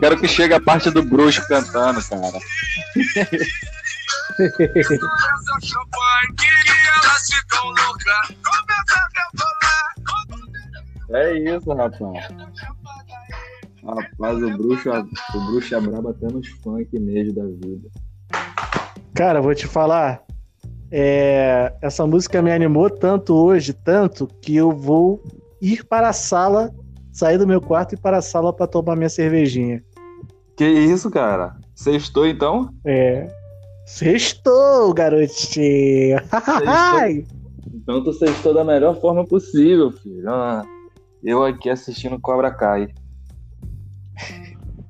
Quero que chegue a parte do bruxo cantando, cara. é isso, rapaz. Rapaz, o bruxo, o bruxo é brabo até nos funk mesmo da vida. Cara, vou te falar. É, essa música me animou tanto hoje, tanto que eu vou ir para a sala, sair do meu quarto e ir para a sala para tomar minha cervejinha. Que isso, cara? Sextou então? É. Sextou, garotinho. Sextou. Então tu sextou da melhor forma possível, filho. Ah, eu aqui assistindo Cobra Kai.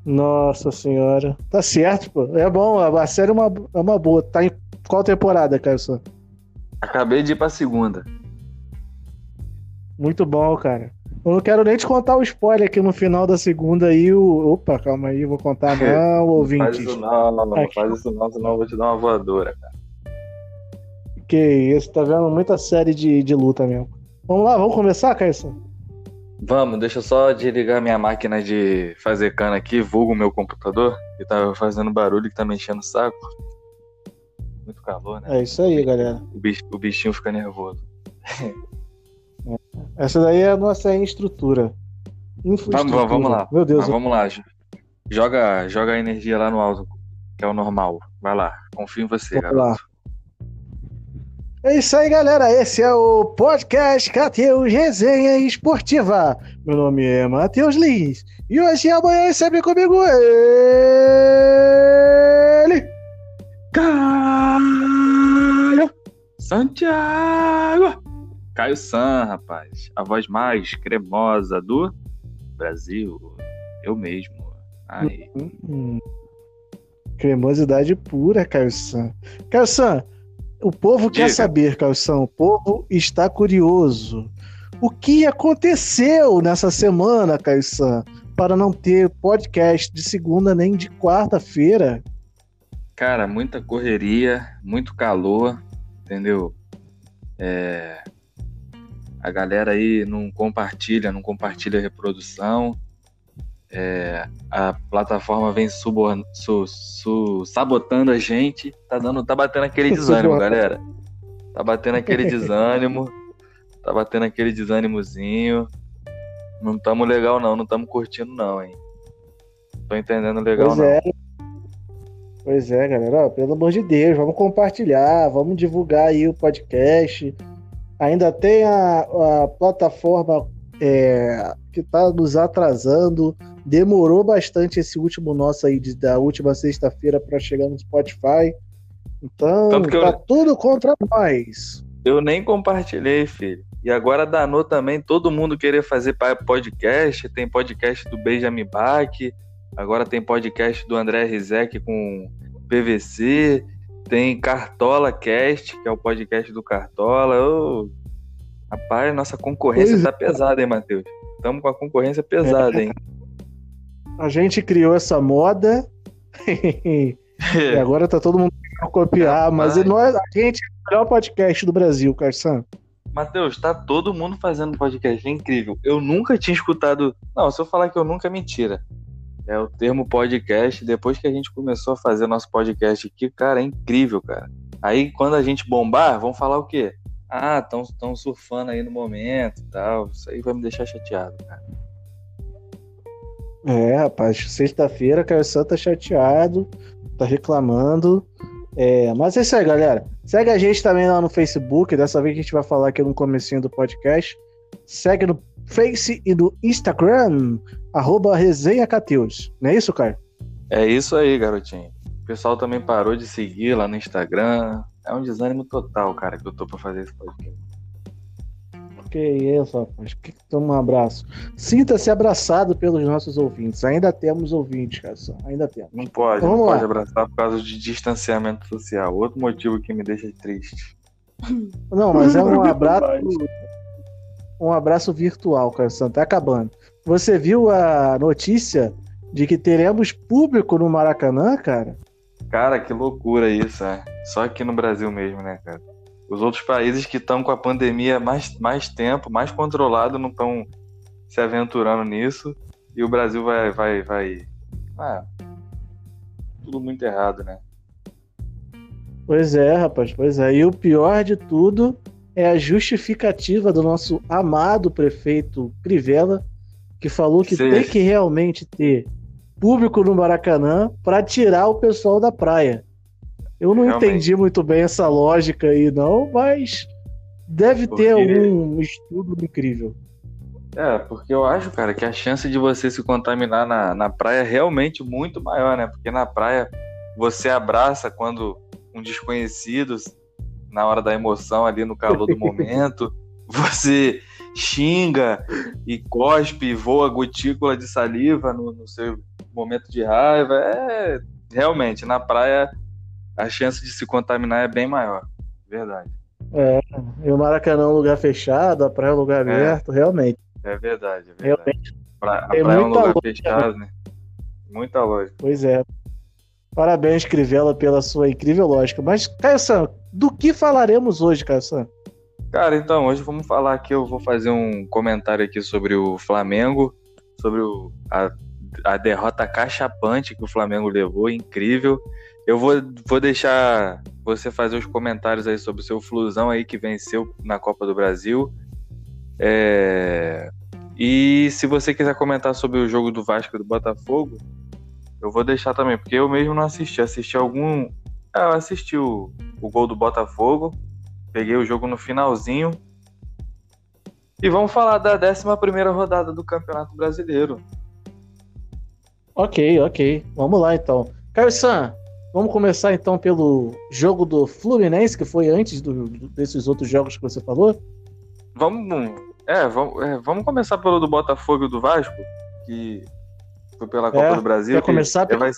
Nossa senhora. Tá certo, pô. É bom, a série é uma, é uma boa. Tá em qual temporada, Carson? Acabei de ir pra segunda. Muito bom, cara. Eu não quero nem te contar o spoiler aqui no final da segunda aí. O... Opa, calma aí, vou contar não, ouvinte. Faz isso não, não, não faz isso não, senão eu vou te dar uma voadora, cara. Que isso, tá vendo muita série de, de luta mesmo. Vamos lá, vamos começar, Caio? Vamos, deixa eu só desligar minha máquina de fazer cana aqui, vulgo meu computador, que tá fazendo barulho que tá me enchendo o saco. Muito calor, né? É isso aí, galera. O, bicho, o bichinho fica nervoso. Essa daí é a nossa estrutura. Vamos, vamos lá. Meu Deus. Mas vamos lá. Joga, joga a energia lá no alto, que é o normal. Vai lá. Confio em você, vamos garoto. Lá. É isso aí, galera. Esse é o podcast Cateus Resenha Esportiva. Meu nome é Matheus Lins. E hoje e amanhã é sempre comigo ele. Caio Santiago. Caio San, rapaz. A voz mais cremosa do Brasil. Eu mesmo. Ai. Hum, cremosidade pura, Caio San. Caio San, o povo Diga. quer saber, Calção. O povo está curioso. O que aconteceu nessa semana, Caissan, para não ter podcast de segunda nem de quarta-feira? Cara, muita correria, muito calor, entendeu? É... A galera aí não compartilha, não compartilha a reprodução. É, a plataforma vem suborn, su, su, sabotando a gente, tá dando, tá batendo aquele desânimo, galera. Tá batendo aquele desânimo, tá batendo aquele desânimozinho. Não tamo legal não, não tamo curtindo não, hein. Tô entendendo legal pois não. É. Pois é, galera, pelo amor de Deus, vamos compartilhar, vamos divulgar aí o podcast. Ainda tem a, a plataforma é, que está nos atrasando. Demorou bastante esse último nosso aí de, da última sexta-feira para chegar no Spotify. Então, tá eu... tudo contra nós. Eu nem compartilhei, filho. E agora danou também todo mundo querer fazer podcast. Tem podcast do Benjamin Bach. Agora tem podcast do André Rizek com PVC. Tem Cartola Cast, que é o podcast do Cartola. Oh, rapaz, nossa concorrência pois tá é. pesada, hein, Matheus? Estamos com a concorrência pesada, hein? A gente criou essa moda e agora tá todo mundo querendo copiar, mas nós, a gente é o melhor podcast do Brasil, Carsan. Matheus, tá todo mundo fazendo podcast, é incrível. Eu nunca tinha escutado. Não, se eu falar que eu nunca, é mentira. É o termo podcast. Depois que a gente começou a fazer nosso podcast aqui, cara, é incrível, cara. Aí quando a gente bombar, vão falar o quê? Ah, estão surfando aí no momento tal. Isso aí vai me deixar chateado, cara. É, rapaz, sexta-feira, Caio Santos tá chateado, tá reclamando. É, mas é isso aí, galera. Segue a gente também lá no Facebook. Dessa vez a gente vai falar aqui no comecinho do podcast. Segue no Face e no Instagram, arroba Resenha Cateus. Não é isso, Caio? É isso aí, garotinho. O pessoal também parou de seguir lá no Instagram. É um desânimo total, cara, que eu tô pra fazer esse podcast. Que isso, rapaz. Que toma um abraço. Sinta-se abraçado pelos nossos ouvintes. Ainda temos ouvintes, cara. Ainda temos. Não pode, então, não lá. pode abraçar por causa de distanciamento social. Outro motivo que me deixa triste. Não, mas é um abraço. Um abraço virtual, cara. Tá acabando. Você viu a notícia de que teremos público no Maracanã, cara? Cara, que loucura isso, é. Só aqui no Brasil mesmo, né, cara? Os outros países que estão com a pandemia mais, mais tempo, mais controlado, não estão se aventurando nisso. E o Brasil vai, vai, vai Ah, tudo muito errado, né? Pois é, rapaz, pois é. E o pior de tudo é a justificativa do nosso amado prefeito Crivella, que falou que Sim. tem que realmente ter público no Maracanã para tirar o pessoal da praia. Eu não realmente. entendi muito bem essa lógica aí, não, mas deve porque... ter algum estudo incrível. É, porque eu acho, cara, que a chance de você se contaminar na, na praia é realmente muito maior, né? Porque na praia você abraça quando um desconhecido, na hora da emoção, ali no calor do momento, você xinga e cospe, e voa gotícula de saliva no, no seu momento de raiva. É realmente, na praia a chance de se contaminar é bem maior. Verdade. É, e o Maracanã é um lugar fechado, a praia é um lugar é. aberto, é, realmente. É verdade, é verdade. Realmente. Pra, a praia é um lugar lógica. fechado, né? Muita lógica. Pois é. Parabéns, Crivella, pela sua incrível lógica. Mas, Caio San, do que falaremos hoje, Caio San? Cara, então, hoje vamos falar aqui, eu vou fazer um comentário aqui sobre o Flamengo, sobre o, a, a derrota cachapante que o Flamengo levou, incrível. Eu vou, vou deixar você fazer os comentários aí sobre o seu Flusão aí que venceu na Copa do Brasil. É... E se você quiser comentar sobre o jogo do Vasco e do Botafogo, eu vou deixar também, porque eu mesmo não assisti. Assisti algum. Ah, eu assisti o, o gol do Botafogo. Peguei o jogo no finalzinho. E vamos falar da 11 rodada do Campeonato Brasileiro. Ok, ok. Vamos lá então. Caio San, vamos começar então pelo jogo do Fluminense, que foi antes do, desses outros jogos que você falou? Vamos. É, vamos, é, vamos começar pelo do Botafogo e do Vasco, que foi pela Copa é, do Brasil. Quer começar, pelo, vai...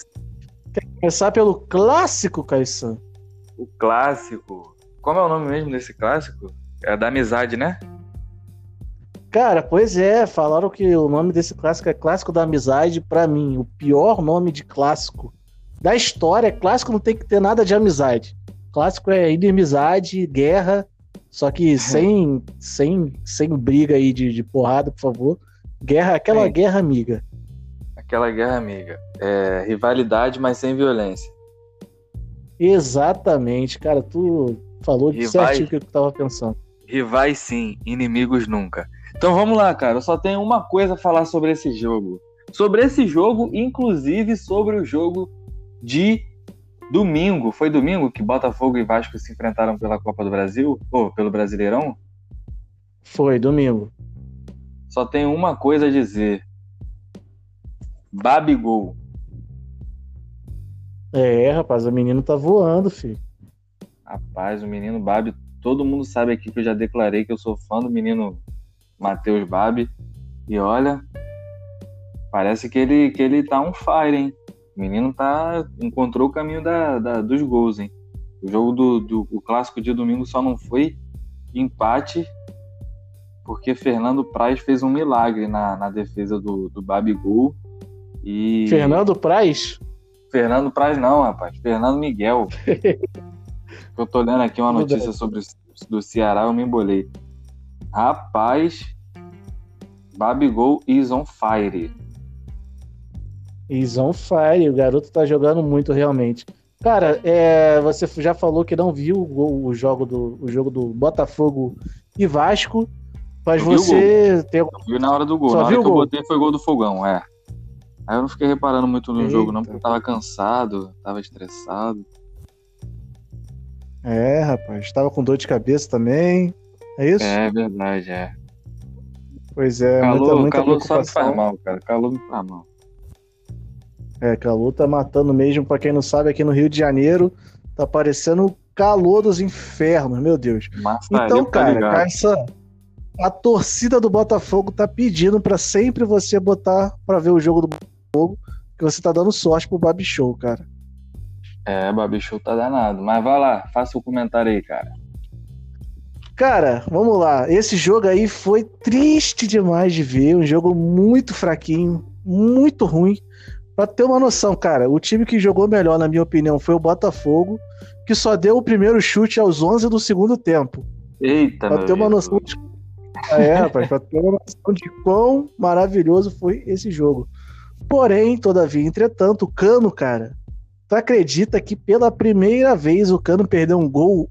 quer começar pelo clássico, Caissan? O clássico. Como é o nome mesmo desse clássico? É da amizade, né? Cara, pois é, falaram que o nome desse clássico é Clássico da Amizade. Para mim, o pior nome de clássico da história. Clássico não tem que ter nada de amizade. Clássico é inimizade, guerra, só que sem, sem, sem briga aí de, de porrada, por favor. Guerra, aquela guerra amiga. Aquela guerra amiga. É, rivalidade, mas sem violência. Exatamente, cara. Tu falou de Rivais, certinho o que eu tava pensando. Rivais sim, inimigos nunca. Então vamos lá, cara. Eu só tenho uma coisa a falar sobre esse jogo. Sobre esse jogo, inclusive sobre o jogo de domingo. Foi domingo que Botafogo e Vasco se enfrentaram pela Copa do Brasil? Ou pelo Brasileirão? Foi, domingo. Só tenho uma coisa a dizer. Babigol. É, rapaz, o menino tá voando, filho. Rapaz, o menino Babi, todo mundo sabe aqui que eu já declarei que eu sou fã do menino Matheus Babi. E olha, parece que ele, que ele tá um fire, hein? O menino tá, encontrou o caminho da, da dos gols, hein? O jogo do, do o clássico de domingo só não foi empate porque Fernando Praz fez um milagre na, na defesa do, do Babigol e... Fernando Praz? Fernando Praz não, rapaz. Fernando Miguel. eu tô lendo aqui uma notícia sobre do Ceará, eu me embolei. Rapaz, Babigol is on fire. Is on fire. O garoto tá jogando muito realmente. Cara, é, você já falou que não viu o, o, jogo do, o jogo do Botafogo e Vasco, mas eu você tem. Eu vi na hora do gol. Só na hora que eu botei foi gol do Fogão, é. Aí eu não fiquei reparando muito no Eita. jogo, não, porque eu tava cansado, tava estressado. É, rapaz, tava com dor de cabeça também. É isso? É verdade, é. Pois é, calor, muita, muita calor só me faz mal, cara. Calor me faz mal. É, calor tá matando mesmo. Pra quem não sabe, aqui no Rio de Janeiro tá parecendo o calor dos infernos, meu Deus. então, cara, tá essa, a torcida do Botafogo tá pedindo para sempre você botar para ver o jogo do Botafogo, que você tá dando sorte pro Babi Show, cara. É, Babi Show tá danado. Mas vai lá, faça o comentário aí, cara. Cara, vamos lá. Esse jogo aí foi triste demais de ver. Um jogo muito fraquinho, muito ruim. Pra ter uma noção, cara, o time que jogou melhor, na minha opinião, foi o Botafogo, que só deu o primeiro chute aos 11 do segundo tempo. Eita, Pra ter uma noção de é, rapaz, pra ter uma noção de quão maravilhoso foi esse jogo. Porém, todavia, entretanto, o Cano, cara, tu acredita que pela primeira vez o Cano perdeu um gol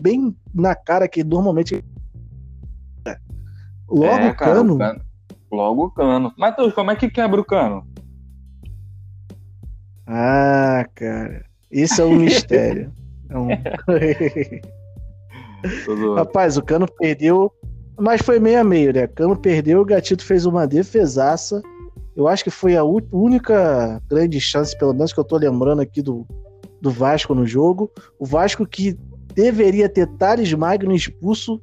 bem na cara que normalmente. Logo é, o, cara, cano... Cano. Logo o Cano. Matheus, como é que quebra o Cano? Ah, cara. Isso é um mistério. É um... Rapaz, o Cano perdeu, mas foi meio a meio, né? Cano perdeu, o Gatito fez uma defesaça. Eu acho que foi a única grande chance, pelo menos que eu tô lembrando aqui do, do Vasco no jogo. O Vasco que deveria ter Thales Magno expulso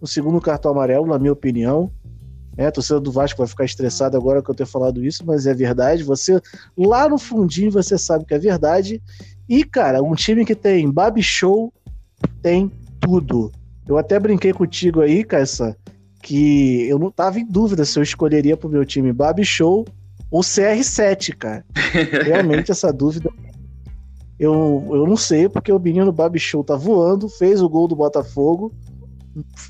no segundo cartão amarelo, na minha opinião. É, a torcida do Vasco vai ficar estressada agora que eu tenho falado isso, mas é verdade. Você, lá no fundinho, você sabe que é verdade. E, cara, um time que tem Babi Show tem tudo. Eu até brinquei contigo aí, Caissa, que eu não tava em dúvida se eu escolheria pro meu time Babi Show ou CR7, cara. Realmente essa dúvida eu, eu não sei, porque o menino Babi Show tá voando, fez o gol do Botafogo.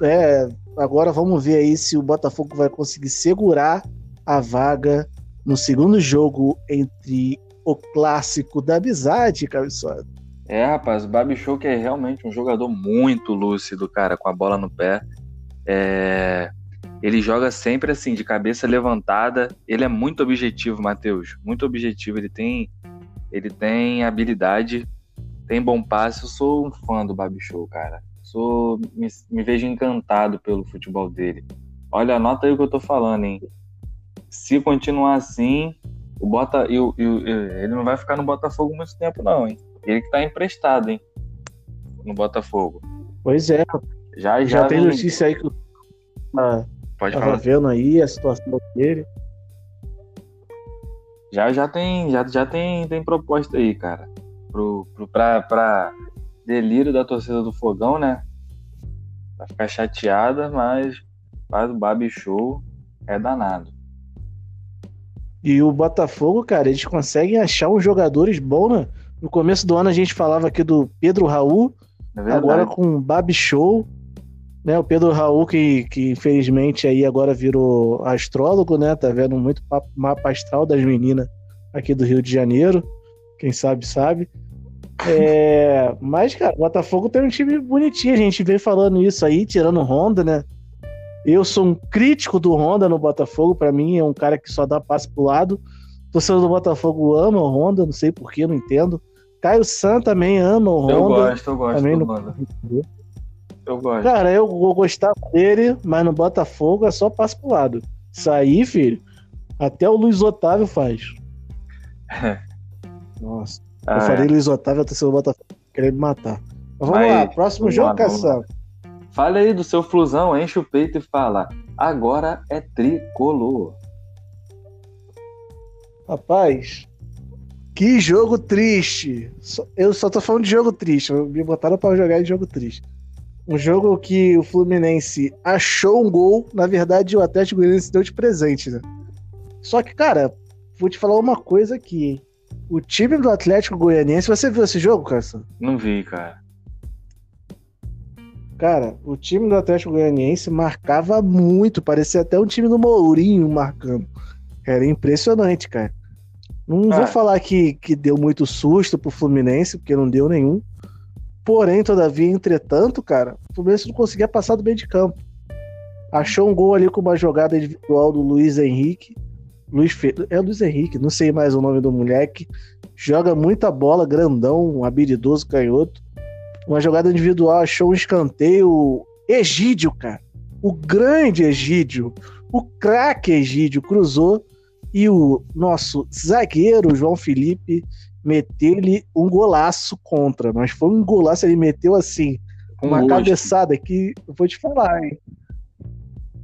É, agora vamos ver aí se o Botafogo vai conseguir segurar a vaga no segundo jogo entre o clássico da amizade, cabeçote. É, rapaz, o Babi Show que é realmente um jogador muito lúcido, cara, com a bola no pé. É... Ele joga sempre assim, de cabeça levantada. Ele é muito objetivo, Matheus. Muito objetivo. Ele tem, ele tem habilidade, tem bom passe. Eu sou um fã do Babi Show, cara. Sou, me, me vejo encantado pelo futebol dele. Olha, anota aí o que eu tô falando, hein? Se continuar assim, o Bota, eu, eu, ele não vai ficar no Botafogo muito tempo, não, hein? Ele que tá emprestado, hein? No Botafogo. Pois é. Já, já, já tem vem... notícia aí que tá, Pode falar. vendo aí a situação dele. Já, já tem, já, já tem, tem proposta aí, cara. Pro, pro, pra, pra delírio da torcida do Fogão, né? Vai ficar chateada, mas faz o Babi Show é danado. E o Botafogo, cara, eles conseguem achar uns jogadores bons, né? No começo do ano a gente falava aqui do Pedro Raul, é agora com o Babi Show, né? O Pedro Raul que, que infelizmente aí agora virou astrólogo, né? Tá vendo muito mapa astral das meninas aqui do Rio de Janeiro. Quem sabe sabe. É, mas, cara, o Botafogo tem um time bonitinho. A gente vem falando isso aí, tirando Honda, né? Eu sou um crítico do Honda no Botafogo. Para mim, é um cara que só dá passe pro lado. O torcedor do Botafogo ama o Honda, não sei porquê, não entendo. Caio San também ama o Honda. Eu gosto, eu gosto também do Honda. Eu gosto. Cara, eu vou gostar dele, mas no Botafogo é só passe pro lado. Isso aí, filho, até o Luiz Otávio faz. Nossa. Ah, eu falei é. Luiz Otávio, torcida do Botafogo querendo me matar. Mas vamos lá, próximo jogo, Cação. Fale aí do seu flusão, enche o peito e fala. Agora é tricolor. Rapaz, que jogo triste. Eu só tô falando de jogo triste. Me botaram para jogar em jogo triste. Um jogo que o Fluminense achou um gol. Na verdade, o Atlético Goianiense deu de presente, né? Só que, cara, vou te falar uma coisa aqui. O time do Atlético Goianiense, você viu esse jogo, Carson? Não vi, cara. Cara, o time do Atlético Goianiense marcava muito, parecia até um time do Mourinho marcando. Era impressionante, cara. Não ah. vou falar que, que deu muito susto pro Fluminense, porque não deu nenhum. Porém, todavia, entretanto, cara, o Fluminense não conseguia passar do meio de campo. Achou um gol ali com uma jogada individual do Luiz Henrique. Luiz Fe... É Luiz Henrique, não sei mais o nome do moleque. Joga muita bola, grandão, habilidoso, canhoto. Uma jogada individual, achou um escanteio. Egídio, cara. O grande Egídio. O craque Egídio cruzou e o nosso zagueiro João Felipe meteu-lhe um golaço contra. Mas foi um golaço, ele meteu assim, uma um cabeçada que eu vou te falar, hein?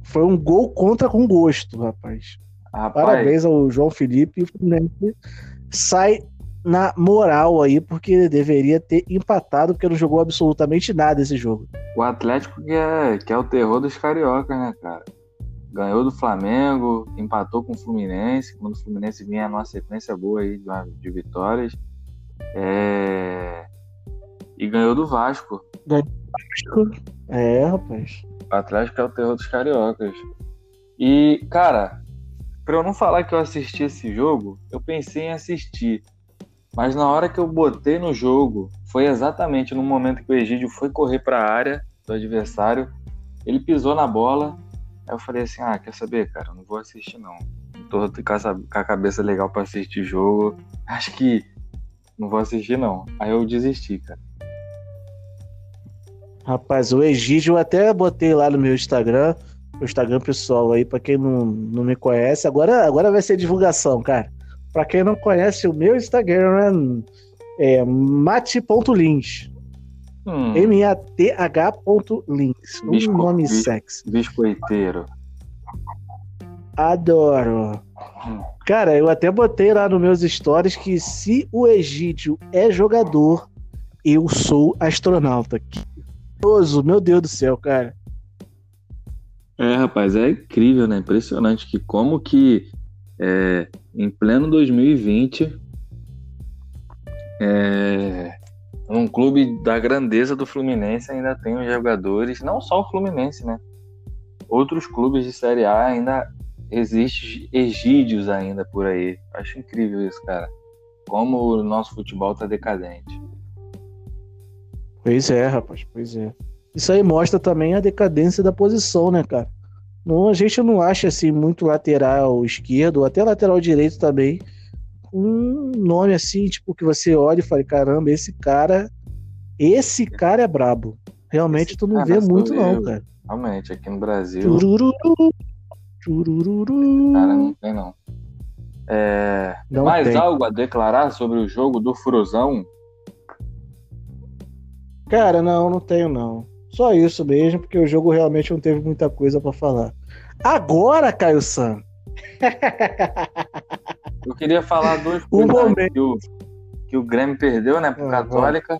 Foi um gol contra com gosto, rapaz. rapaz. Parabéns ao João Felipe. Sai na moral aí, porque deveria ter empatado, porque não jogou absolutamente nada esse jogo. O Atlético que é, que é o terror dos cariocas, né, cara? Ganhou do Flamengo, empatou com o Fluminense, quando o Fluminense vinha numa sequência boa aí de, de vitórias. É... E ganhou do Vasco. Ganhou do Vasco? É, rapaz. O Atlético é o terror dos cariocas. E, cara, pra eu não falar que eu assisti esse jogo, eu pensei em assistir. Mas na hora que eu botei no jogo, foi exatamente no momento que o Egídio foi correr para a área do adversário, ele pisou na bola. Aí eu falei assim: ah, quer saber, cara? Não vou assistir não. Tô com a cabeça legal para assistir jogo. Acho que não vou assistir não. Aí eu desisti, cara. Rapaz, o Egídio eu até botei lá no meu Instagram, o Instagram pessoal aí, para quem não, não me conhece. Agora, agora vai ser divulgação, cara. Para quem não conhece, o meu Instagram é mate.lins. Hum. M-A-T-H.lins. Um Bisco, nome sexy. Biscoiteiro. Adoro. Hum. Cara, eu até botei lá nos meus stories que se o Egídio é jogador, eu sou astronauta. Que meu Deus do céu, cara. É, rapaz, é incrível, né? Impressionante que como que é, em pleno 2020 é, um clube da grandeza do Fluminense ainda tem os jogadores, não só o Fluminense, né? Outros clubes de Série A ainda existem egídios ainda por aí. Acho incrível isso, cara. Como o nosso futebol tá decadente. Pois é, rapaz, pois é. Isso aí mostra também a decadência da posição, né, cara? Não, a gente não acha assim muito lateral esquerdo, até lateral direito também. Um nome assim, tipo, que você olha e fala, caramba, esse cara, esse cara é brabo. Realmente esse tu não vê muito, não, cara. Realmente, aqui no Brasil. Churururu, churururu. Cara, não tem não. É... não mais tem. algo a declarar sobre o jogo do Furuzão? Cara, não, não tenho não. Só isso mesmo, porque o jogo realmente não teve muita coisa para falar. Agora, Caio San. Eu queria falar dois coisas que o, que o Grêmio perdeu, né, pro uhum. Católica.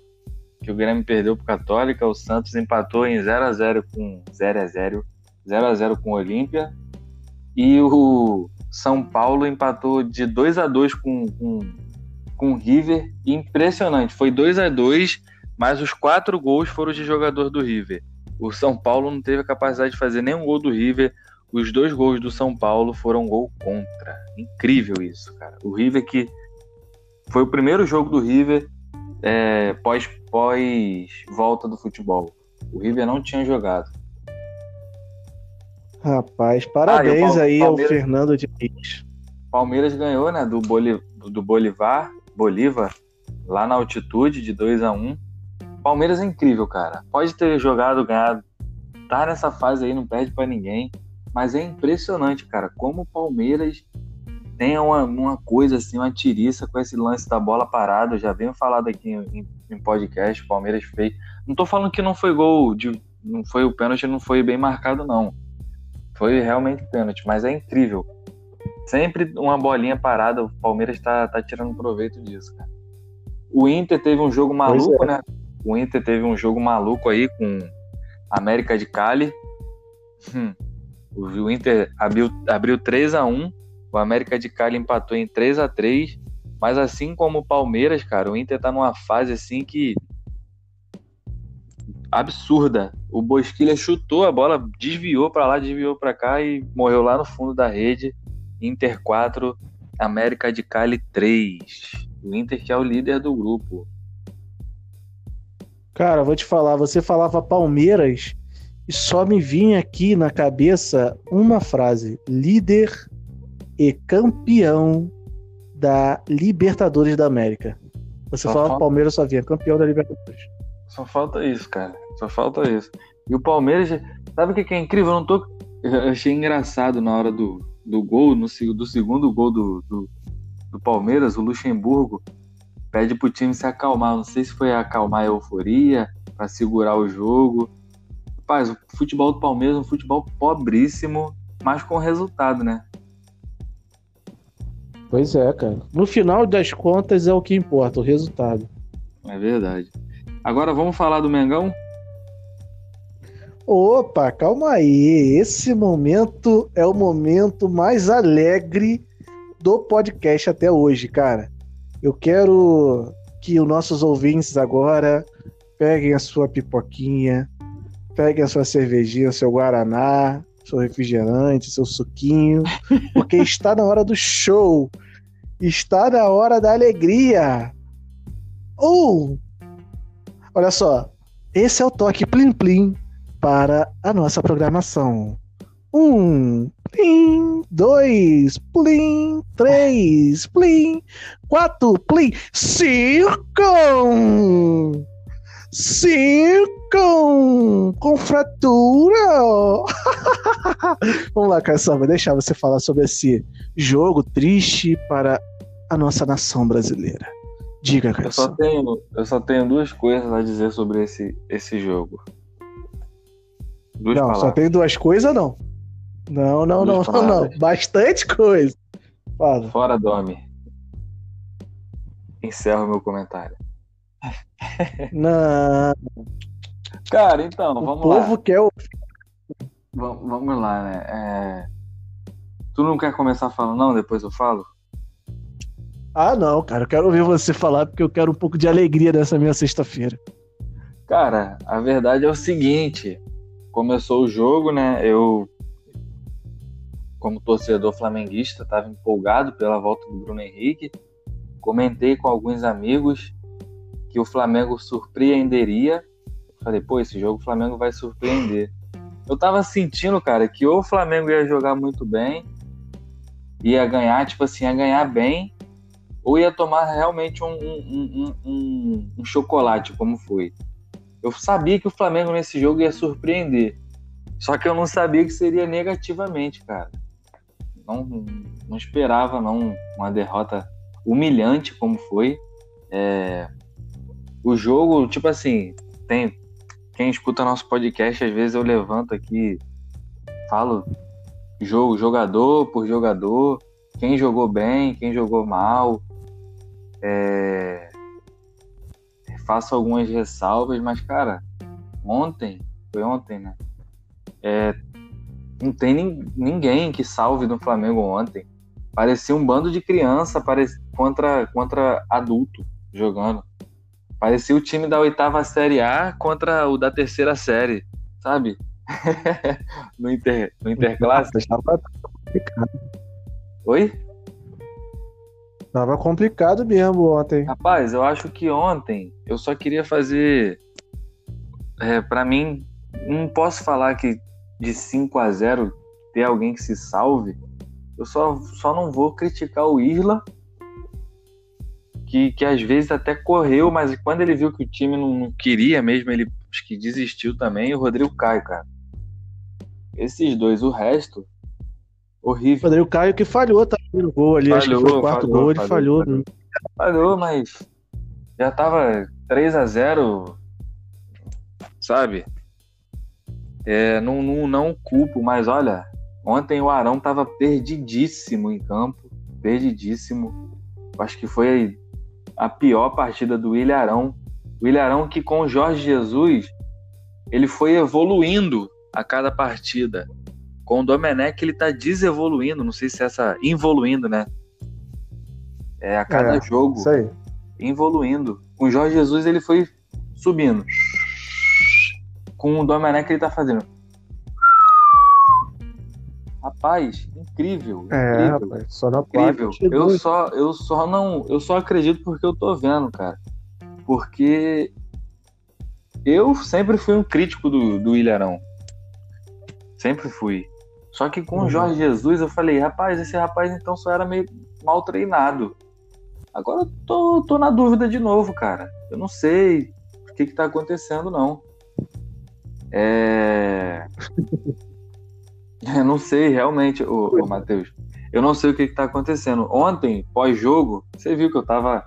Que o Grêmio perdeu pro Católica, o Santos empatou em 0 x 0 com 0 x 0, 0 x 0 com o Olímpia. E o São Paulo empatou de 2 x 2 com com, com o River. Impressionante, foi 2 x 2 mas os quatro gols foram de jogador do River. O São Paulo não teve a capacidade de fazer nenhum gol do River. Os dois gols do São Paulo foram gol contra. Incrível isso, cara. O River que foi o primeiro jogo do River é, pós, pós volta do futebol. O River não tinha jogado. Rapaz, parabéns ah, aí ao Fernando Diniz. Palmeiras ganhou, né, do, Boli, do Bolivar, Bolívar, lá na altitude de 2 a 1 Palmeiras é incrível, cara. Pode ter jogado, ganhado, tá nessa fase aí, não perde para ninguém. Mas é impressionante, cara, como o Palmeiras tem uma, uma coisa assim, uma tiriça com esse lance da bola parada. Eu já venho falado aqui em, em podcast, o Palmeiras fez. Não tô falando que não foi gol, de, não foi o pênalti, não foi bem marcado, não. Foi realmente pênalti, mas é incrível. Sempre uma bolinha parada, o Palmeiras tá, tá tirando proveito disso, cara. O Inter teve um jogo maluco, é. né? O Inter teve um jogo maluco aí com América de Cali. Hum. O Inter abriu, abriu 3 a 1 o América de Cali empatou em 3 a 3 mas assim como o Palmeiras, cara, o Inter tá numa fase assim que absurda. O Bosquilha chutou a bola, desviou para lá, desviou para cá e morreu lá no fundo da rede. Inter 4, América de Cali 3. O Inter que é o líder do grupo. Cara, vou te falar, você falava Palmeiras e só me vinha aqui na cabeça uma frase: líder e campeão da Libertadores da América. Você só falava falta... Palmeiras só vinha campeão da Libertadores. Só falta isso, cara. Só falta isso. E o Palmeiras, sabe o que é incrível? Eu não tô. Eu achei engraçado na hora do, do gol, no, do segundo gol do, do, do Palmeiras, o Luxemburgo pede pro time se acalmar. Não sei se foi acalmar a euforia, para segurar o jogo. Rapaz, o futebol do Palmeiras é um futebol pobríssimo, mas com resultado, né? Pois é, cara. No final das contas é o que importa, o resultado. É verdade. Agora vamos falar do Mengão? Opa, calma aí. Esse momento é o momento mais alegre do podcast até hoje, cara. Eu quero que os nossos ouvintes agora peguem a sua pipoquinha, peguem a sua cervejinha, o seu guaraná, seu refrigerante, seu suquinho, porque está na hora do show, está na hora da alegria. Ou, uh, olha só, esse é o toque plim plim para a nossa programação. Um, plim, dois, plim, três, plim, quatro, plim, cinco! Cinco! Com fratura! Vamos lá, Cação, vou deixar você falar sobre esse jogo triste para a nossa nação brasileira. Diga, Cação. Eu só tenho, eu só tenho duas coisas a dizer sobre esse, esse jogo. Duas não, palavras. só tem duas coisas, não. Não, não, não, não, não. Bastante coisa. Fala. Fora Domi. Encerro meu comentário. Não. Cara, então, vamos lá. O povo quer o. Vamos, vamos lá, né? É... Tu não quer começar falando, não? Depois eu falo? Ah, não, cara. Eu quero ouvir você falar porque eu quero um pouco de alegria nessa minha sexta-feira. Cara, a verdade é o seguinte: começou o jogo, né? Eu como torcedor flamenguista, estava empolgado pela volta do Bruno Henrique. Comentei com alguns amigos que o Flamengo surpreenderia. Falei, pô, esse jogo o Flamengo vai surpreender. Eu tava sentindo, cara, que ou o Flamengo ia jogar muito bem, ia ganhar, tipo assim, ia ganhar bem, ou ia tomar realmente um, um, um, um chocolate, como foi. Eu sabia que o Flamengo nesse jogo ia surpreender. Só que eu não sabia que seria negativamente, cara não, não esperava não uma derrota humilhante como foi. É, o jogo, tipo assim, tem quem escuta nosso podcast, às vezes eu levanto aqui, falo jogo, jogador por jogador, quem jogou bem, quem jogou mal. É, faço algumas ressalvas, mas cara, ontem, foi ontem, né? É, não tem ninguém que salve no Flamengo ontem. Parecia um bando de criança contra, contra adulto jogando. Parecia o time da oitava série A contra o da terceira série, sabe? no, inter, no Interclasse. Tava complicado. Oi? Tava complicado mesmo ontem. Rapaz, eu acho que ontem eu só queria fazer. É, para mim, não posso falar que de 5 a 0 ter alguém que se salve, eu só, só não vou criticar o Isla, que, que às vezes até correu, mas quando ele viu que o time não, não queria mesmo, ele acho que desistiu também, e o Rodrigo Caio, cara. Esses dois, o resto, horrível. O Rodrigo Caio que falhou tá no gol ali, falhou, acho que foi o quarto falhou, gol, ele falhou. Falhou, né? falhou mas já tava 3 a 0 sabe? É, não, não, não culpo, mas olha, ontem o Arão estava perdidíssimo em campo, perdidíssimo. Acho que foi a pior partida do William Arão. O Arão que com o Jorge Jesus, ele foi evoluindo a cada partida. Com o Domenech ele está desevoluindo, não sei se é essa involuindo, né? É a cada é, jogo. Isso aí. Evoluindo. Com o Jorge Jesus ele foi subindo com o Domenech ele tá fazendo. Rapaz, incrível. É, incrível, rapaz, só na incrível. Eu só, eu só não, eu só acredito porque eu tô vendo, cara. Porque eu sempre fui um crítico do, do Ilharão. Sempre fui. Só que com uhum. o Jorge Jesus eu falei, rapaz, esse rapaz então só era meio mal treinado. Agora eu tô, tô na dúvida de novo, cara. Eu não sei o que, que tá acontecendo, não. É... eu não sei realmente, ô Matheus. Eu não sei o que está acontecendo. Ontem, pós-jogo, você viu que eu estava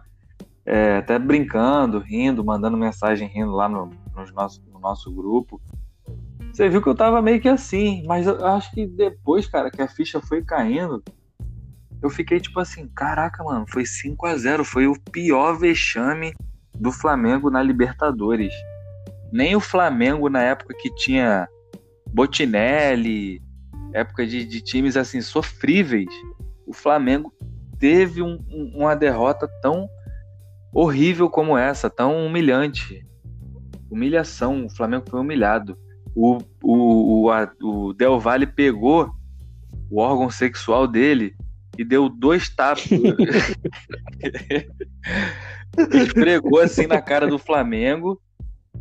é, até brincando, rindo, mandando mensagem rindo lá no, no, nosso, no nosso grupo. Você viu que eu estava meio que assim, mas eu acho que depois, cara, que a ficha foi caindo, eu fiquei tipo assim, caraca, mano, foi 5 a 0 foi o pior vexame do Flamengo na Libertadores nem o Flamengo, na época que tinha Botinelli, época de, de times assim sofríveis, o Flamengo teve um, um, uma derrota tão horrível como essa, tão humilhante. Humilhação, o Flamengo foi humilhado. o, o, o, a, o Del Valle pegou o órgão sexual dele e deu dois tapas. esfregou assim na cara do Flamengo,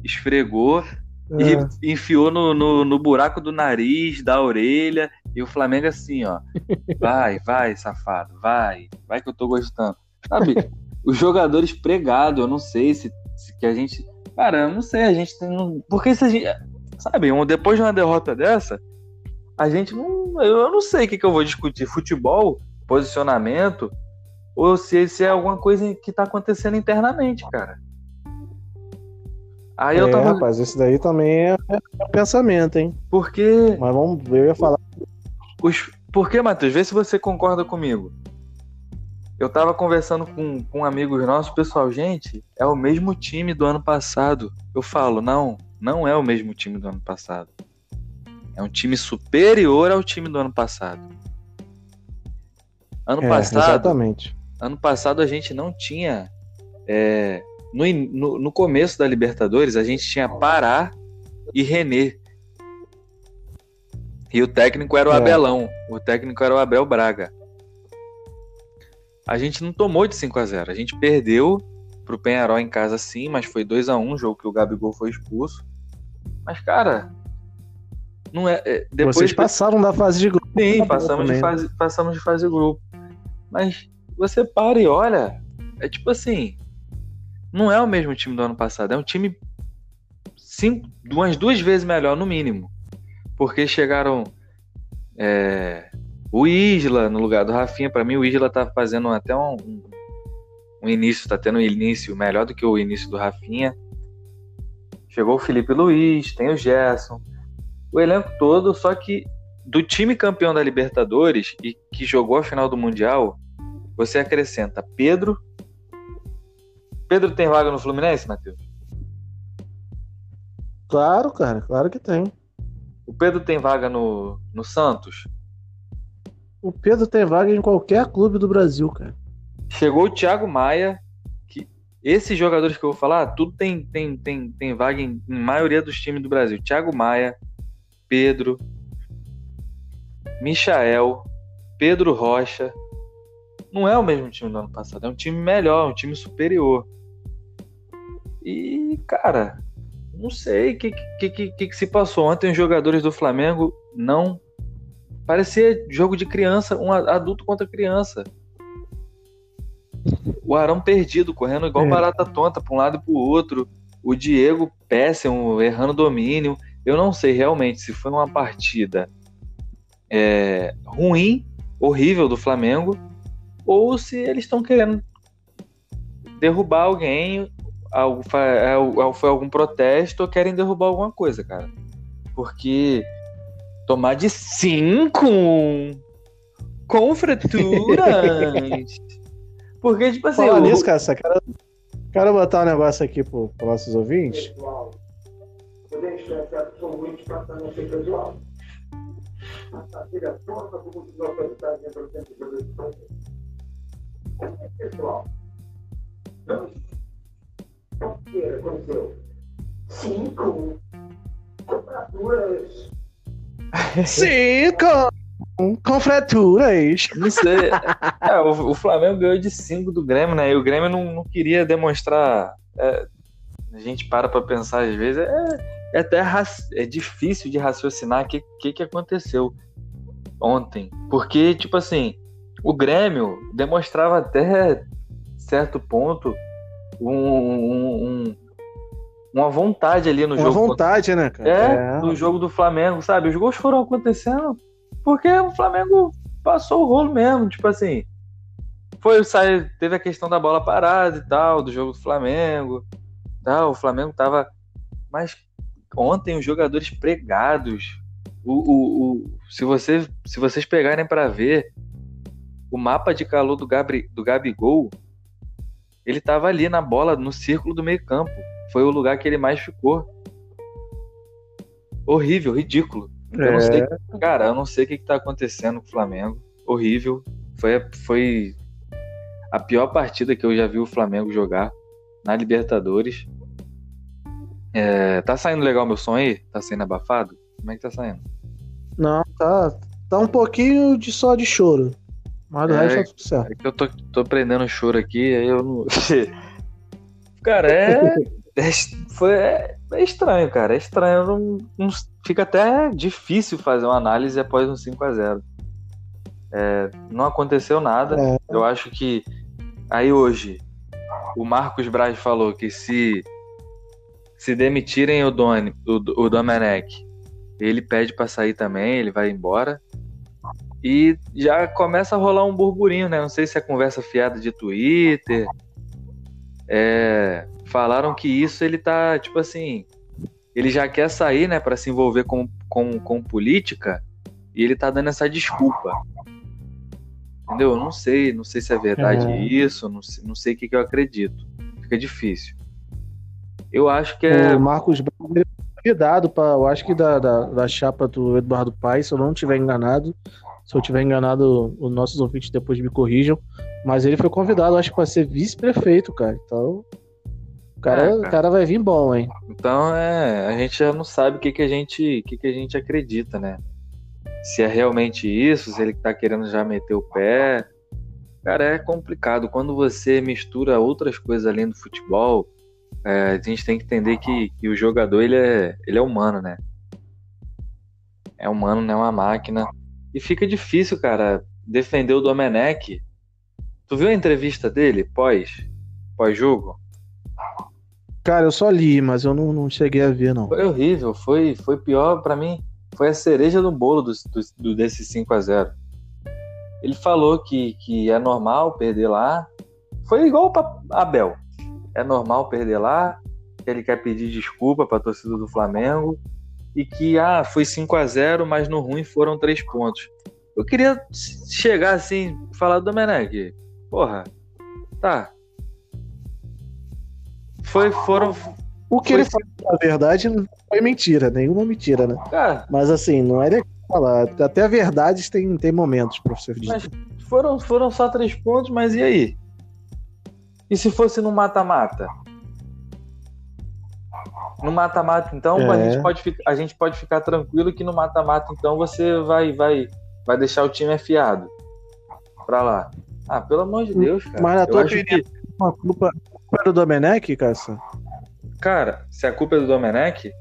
esfregou e é. enfiou no, no, no, buraco do nariz, da orelha, e o Flamengo assim, ó. Vai, vai, safado, vai, vai que eu tô gostando. Sabe, os jogadores pregados, eu não sei se, se, que a gente. Cara, eu não sei, a gente tem. Porque se a gente. Sabe, depois de uma derrota dessa, a gente não. Eu não sei o que, que eu vou discutir. Futebol, posicionamento, ou se, se é alguma coisa que tá acontecendo internamente, cara. Aí eu é, tava. Rapaz, esse daí também é, é pensamento, hein? Porque. Mas vamos ver, eu ia falar. Os... Por que, Matheus? Vê se você concorda comigo. Eu tava conversando com, com amigos nossos, pessoal, gente, é o mesmo time do ano passado. Eu falo, não, não é o mesmo time do ano passado. É um time superior ao time do ano passado. Ano é, passado. Exatamente. Ano passado a gente não tinha. É, no, no, no, começo da Libertadores, a gente tinha Pará e René. E o técnico era o é. Abelão. O técnico era o Abel Braga. A gente não tomou de 5 a 0 A gente perdeu pro Penharol em casa sim, mas foi 2 a 1 jogo que o Gabigol foi expulso. Mas, cara, não é, é depois Vocês passaram da fase de grupo. Sim, passamos de fase, passamos de fase de grupo. Mas você para e olha, é tipo assim, não é o mesmo time do ano passado, é um time cinco, umas duas vezes melhor no mínimo, porque chegaram é, o Isla no lugar do Rafinha. Para mim, o Isla tá fazendo até um, um, um início, tá tendo um início melhor do que o início do Rafinha. Chegou o Felipe Luiz, tem o Gerson, o elenco todo, só que do time campeão da Libertadores e que jogou a final do Mundial, você acrescenta Pedro. Pedro tem vaga no Fluminense, Matheus? Claro, cara, claro que tem. O Pedro tem vaga no, no Santos? O Pedro tem vaga em qualquer clube do Brasil, cara. Chegou o Thiago Maia, que esses jogadores que eu vou falar, tudo tem, tem, tem, tem vaga em, em maioria dos times do Brasil. Thiago Maia, Pedro, Michael, Pedro Rocha. Não é o mesmo time do ano passado, é um time melhor, um time superior. E, cara, não sei o que, que, que, que, se passou. Ontem os jogadores do Flamengo não. Parecia jogo de criança, um adulto contra criança. O Arão perdido, correndo igual é. barata tonta para um lado e para o outro. O Diego péssimo, errando domínio. Eu não sei realmente se foi uma partida é, ruim, horrível do Flamengo, ou se eles estão querendo derrubar alguém, é, foi algum protesto ou querem derrubar alguma coisa, cara. Porque tomar de cinco com fraturas. Porque, tipo assim. Fala nisso, cara, só quero, quero botar um negócio aqui para os nossos ouvintes essa passando aqui pessoal. A família toda, como de autoridade dentro do Pessoal, aconteceu? Cinco fraturas. Cinco! Com fraturas. Sei. É, o, o, Flamengo ganhou de 5 do Grêmio, né? E o Grêmio não, não queria demonstrar. É, a gente para pra pensar às vezes. É, é até é difícil de raciocinar o que, que, que aconteceu ontem. Porque, tipo assim, o Grêmio demonstrava até certo ponto um, um, um, uma vontade ali no uma jogo. Uma vontade, né, cara? É, é, no jogo do Flamengo, sabe? Os gols foram acontecendo porque o Flamengo passou o rolo mesmo, tipo assim. Foi, sai, teve a questão da bola parada e tal, do jogo do Flamengo. Tal, o Flamengo tava. Mas ontem os jogadores pregados. O, o, o se, você, se vocês pegarem para ver o mapa de calor do, Gabri, do Gabigol, ele tava ali na bola, no círculo do meio campo. Foi o lugar que ele mais ficou. Horrível, ridículo. É. Eu não sei, é. cara, eu não sei o que, que tá acontecendo com o Flamengo. Horrível. Foi, foi a pior partida que eu já vi o Flamengo jogar na Libertadores. É, tá saindo legal meu som aí? Tá saindo abafado? Como é que tá saindo? Não, tá, tá um pouquinho de só de choro. Mas o É, resto tá tudo certo. É que eu tô, tô prendendo choro aqui, aí eu não. cara, é. é, foi, é, é estranho, cara. É estranho. Não, não- fica até difícil fazer uma análise após um 5x0. É, não aconteceu nada. É. Eu acho que. Aí hoje, o Marcos Braz falou que se. Se demitirem o, Doni, o, o Domenech, ele pede pra sair também, ele vai embora. E já começa a rolar um burburinho, né? Não sei se é conversa fiada de Twitter. É, falaram que isso ele tá, tipo assim, ele já quer sair, né, Pra se envolver com, com, com política, e ele tá dando essa desculpa. Entendeu? Eu não sei, não sei se é verdade É. isso, não sei, não sei o que, que eu acredito. Fica difícil. Eu acho que é. O Marcos Braz ele foi convidado para, eu acho que da, da, da chapa do Eduardo Paes, se eu não estiver enganado. Se eu estiver enganado, os nossos ouvintes depois me corrijam. Mas ele foi convidado, acho que para ser vice-prefeito, cara. Então, o cara, É, cara. o cara vai vir bom, hein? Então é, a gente já não sabe o que, que a gente, o que, que a gente acredita, né? Se é realmente isso, se ele tá querendo já meter o pé. Cara, é complicado. Quando você mistura outras coisas além do futebol, é, a gente tem que entender que, que o jogador ele é, ele é humano, né? É humano, não é uma máquina. E fica difícil, cara, defender o Domenech. Tu viu a entrevista dele pós, pós-jogo? Cara, eu só li, mas eu não, não cheguei a ver, não. Foi horrível, foi, foi pior pra mim. Foi a cereja do bolo do, do, desse 5 a 0 Ele falou que, que é normal perder lá. Foi igual pra Abel. É normal perder lá. Ele quer pedir desculpa pra torcida do Flamengo. E que, ah, foi 5 a 0 mas no ruim foram três pontos. Eu queria chegar assim, falar do Domenech. Porra, tá. Foi, foram. O que Foi ele falou, na verdade, não foi mentira, nenhuma mentira, né? Cara, Mas assim, não é legal falar. Até a verdade tem, tem momentos dizer. Mas foram, foram só três pontos, mas e aí? E se fosse no mata-mata? No mata-mata, então, a, É. gente pode, fi- a gente pode ficar tranquilo que no mata-mata, então, você vai, vai, vai deixar o time afiado pra lá. Ah, pelo amor de Deus, cara. Mas na tua opinião- que, Uma culpa, culpa é do Domenech, Caça? cara, se a culpa é do Domenech,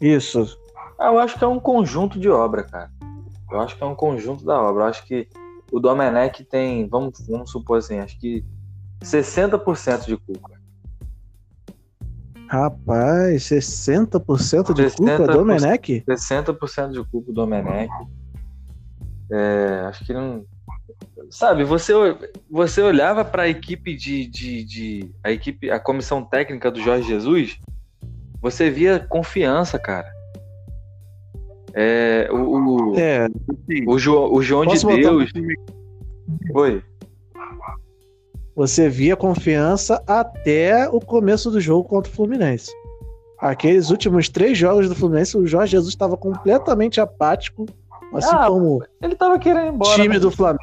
Isso. ah, eu acho que é um conjunto de obra, cara. Eu acho que é um conjunto da obra. Eu acho que o Domenech tem, vamos, vamos supor assim, acho que 60% de culpa. Rapaz, 60% de culpa 60%. é Domenech? 60% de culpa do Domenech. É, acho que não. Sabe, você, você olhava para a equipe de, de, de- A equipe, a comissão técnica do Jorge Jesus, você via confiança, cara. É, o, o, É, o, Jo- o João de Posso botar Deus. Oi. Você via confiança até o começo do jogo contra o Fluminense. Aqueles últimos três jogos do Fluminense, o Jorge Jesus estava completamente apático, assim Ah, como Ele tava querendo ir o embora. time né? do Flamengo.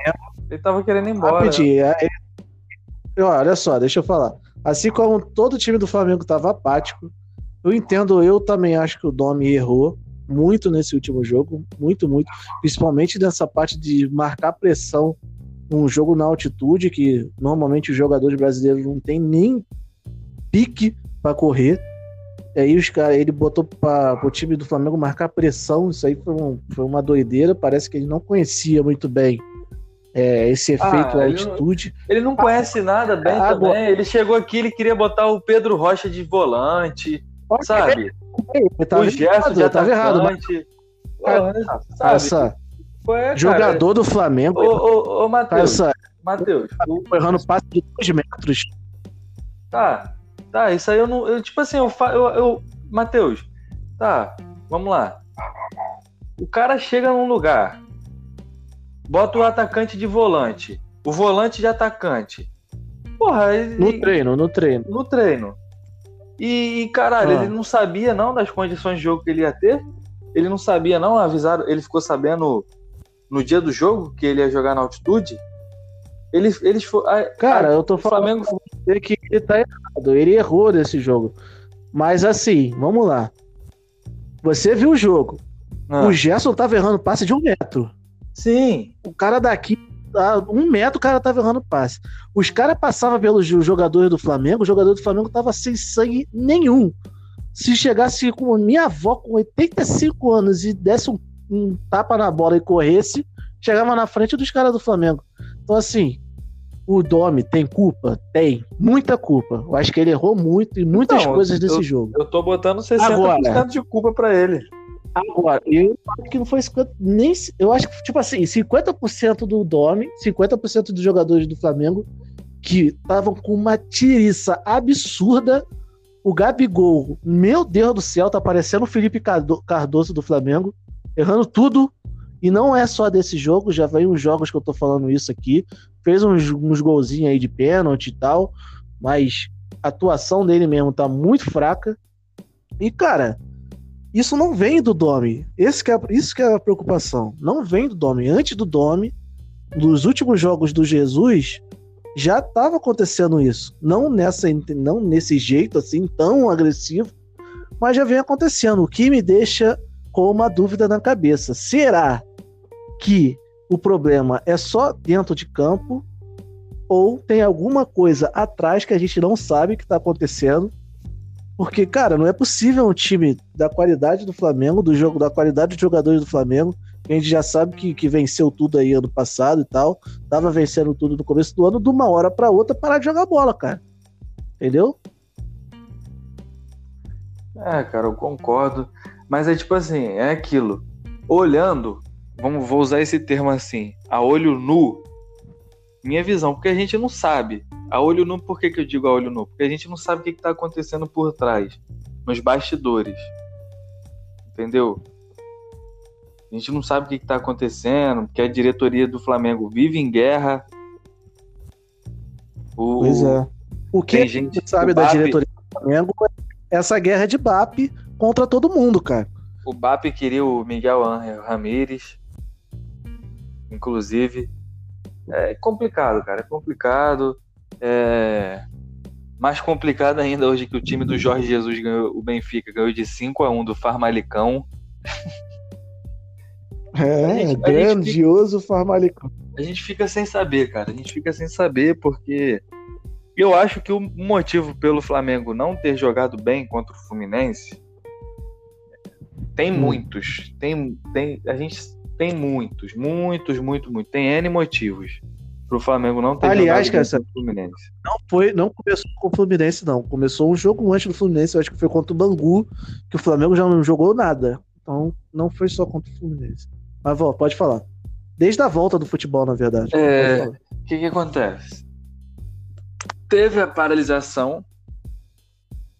Ele tava querendo ir embora. né? Rapidinho, é- é- Olha só, deixa eu falar. Assim como todo time do Flamengo estava apático, eu entendo, eu também acho que o Domi errou muito nesse último jogo, muito, muito, principalmente nessa parte de marcar pressão num jogo na altitude, que normalmente os jogadores brasileiros não têm nem pique para correr. E aí os cara, ele botou para o time do Flamengo marcar pressão, isso aí foi, um- foi uma doideira, parece que ele não conhecia muito bem é, esse efeito Ah, da ele não- altitude. Ele não conhece nada bem Agora- também. Ele chegou aqui, ele queria botar o Pedro Rocha de volante, sabe? Ele tava o Gerson errado, tava errado, mas. Porra, sabe? essa, é, jogador do Flamengo, Ô, ô, ô Matheus, essa, Matheus, o- errando passe de 2 metros. tá, tá, isso aí eu não, eu, tipo assim, eu, fa- eu, eu Matheus, tá, vamos lá. O cara chega num lugar, bota o atacante de volante, o volante de atacante. Porra, ele, No treino, no treino. no treino. E, e, caralho, Ah. ele não sabia não das condições de jogo que ele ia ter? Ele não sabia não, avisaram, ele ficou sabendo no dia do jogo que ele ia jogar na altitude? Eles, eles fo- ah, Cara, ah, eu tô falando Flamengo que ele tá errado. Ele errou nesse jogo. Mas assim, vamos lá. Você viu o jogo. Ah. O Gerson tava errando passe de um metro. Sim. O cara daqui, a um metro, o cara tava errando passe. Os caras passavam pelos jogadores do Flamengo, o jogador do Flamengo tava sem sangue nenhum. Se chegasse com minha avó com 85 anos e desse um, um tapa na bola e corresse, chegava na frente dos caras do Flamengo. Então, assim, o Domi tem culpa? Tem. Muita culpa. Eu acho que ele errou muito em muitas então, coisas desse eu, jogo. Eu tô botando 60% Agora, de culpa para ele. Agora, eu acho que não foi 50, nem. Eu acho que, tipo assim, 50% do Domi, 50% dos jogadores do Flamengo que estavam com uma tiriça absurda. O Gabigol, meu Deus do céu, tá parecendo o Felipe Cardoso do Flamengo, errando tudo. E não é só desse jogo, já vem uns jogos que eu tô falando isso aqui. Fez uns, uns golzinhos aí de pênalti e tal, mas a atuação dele mesmo tá muito fraca. E, cara, isso não vem do Domi. Esse que é, isso que é a preocupação. Não vem do Domi. Antes do Domi, nos últimos jogos do Jesus, já estava acontecendo isso. Não nessa, não nesse jeito assim tão agressivo, mas já vem acontecendo. O que me deixa com uma dúvida na cabeça. Será que o problema é só dentro de campo ou tem alguma coisa atrás que a gente não sabe que está acontecendo. Porque, cara, não é possível um time da qualidade do Flamengo, do jogo, da qualidade dos jogadores do Flamengo, a gente já sabe que, que venceu tudo aí ano passado e tal, tava vencendo tudo no começo do ano, de uma hora para outra parar de jogar bola, cara. Entendeu? É, cara, eu concordo. Mas é tipo assim, é aquilo. Olhando, vamos, vou usar esse termo assim, a olho nu, minha visão, porque a gente não sabe. A olho nu, por que, que eu digo a olho nu? Porque a gente não sabe o que está acontecendo por trás, nos bastidores. Entendeu? A gente não sabe o que está acontecendo, porque a diretoria do Flamengo vive em guerra. O, pois é. O que a gente sabe da diretoria do Flamengo é essa guerra de BAP contra todo mundo, cara. O BAP queria o Miguel Ángel Ramírez, inclusive. É complicado, cara. É complicado. É... Mais complicado ainda hoje que o time do Jorge Jesus ganhou, o Benfica ganhou de 5 a 1 do Farmalicão. É, gente, grandioso fica, Farmalicão. A gente fica sem saber, cara. A gente fica sem saber porque eu acho que o motivo pelo Flamengo não ter jogado bem contra o Fluminense tem hum. muitos. Tem, tem, a gente tem muitos, muitos, muito, muito. Tem N motivos pro Flamengo não ter Aliás, cara, o Fluminense. Não foi, não começou com o Fluminense, não. Começou um jogo antes do Fluminense, eu acho que foi contra o Bangu, que o Flamengo já não jogou nada. Então, não foi só contra o Fluminense. Mas, vó, pode falar. Desde a volta do futebol, na verdade. É, o que que acontece? Teve a paralisação.